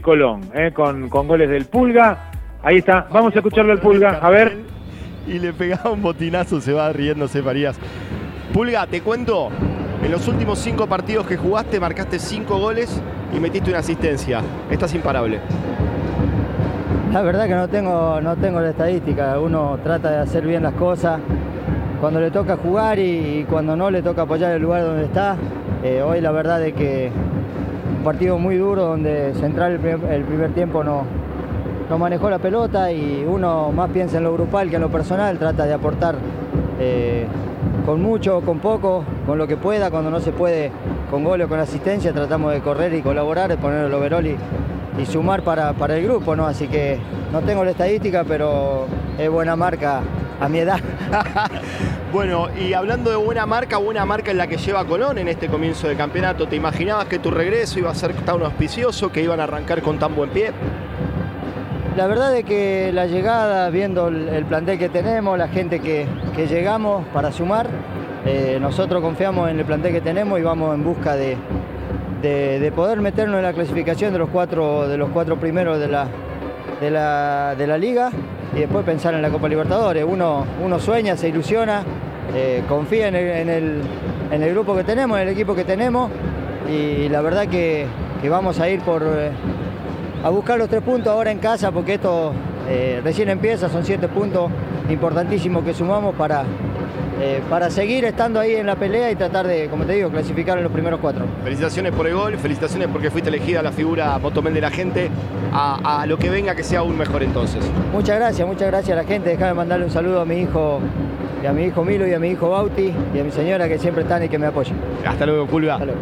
Colón, eh, con, con goles del Pulga. Ahí está, vamos a escucharlo al Pulga, a ver. Y le pegaba un botinazo, se va riéndose Farías. Pulga, te cuento, en los últimos cinco partidos que jugaste marcaste cinco goles y metiste una asistencia. Estás imparable. La verdad que no tengo, no tengo la estadística. Uno trata de hacer bien las cosas cuando le toca jugar y, cuando no le toca apoyar el lugar donde está. Eh, hoy la verdad es que partido muy duro donde Central el primer, tiempo no, no manejó la pelota y uno más piensa en lo grupal que en lo personal, trata de aportar eh, con mucho, con poco, con lo que pueda, cuando no se puede, con gol o con asistencia, tratamos de correr y colaborar, poner el overall y, y sumar para, para, el grupo, ¿no? Así que no tengo la estadística, pero es buena marca a mi edad. bueno, y hablando de buena marca, buena marca en la que lleva Colón en este comienzo de campeonato, ¿te imaginabas que tu regreso iba a ser tan auspicioso, que iban a arrancar con tan buen pie? La verdad es que la llegada, viendo el, plantel que tenemos, la gente que, que llegamos para sumar, eh, nosotros confiamos en el plantel que tenemos y vamos en busca de, de, poder meternos en la clasificación de los cuatro, de los cuatro primeros de la, de la, de la liga y después pensar en la Copa Libertadores. Uno, sueña, se ilusiona, eh, confía en el, en, el, grupo que tenemos, en el equipo que tenemos y la verdad que, vamos a ir por, eh, a buscar los tres puntos ahora en casa porque esto eh, recién empieza, son siete puntos importantísimos que sumamos para, eh, para seguir estando ahí en la pelea y tratar de, como te digo, clasificar en los primeros cuatro. Felicitaciones por el gol, felicitaciones porque fuiste elegida la figura motomel de la gente, a, lo que venga que sea aún mejor entonces. Muchas gracias, muchas gracias a la gente, déjame mandarle un saludo a mi hijo y a mi hijo Milo y a mi hijo Bauti y a mi señora que siempre están y que me apoyan. Hasta luego, Pulga. Hasta luego.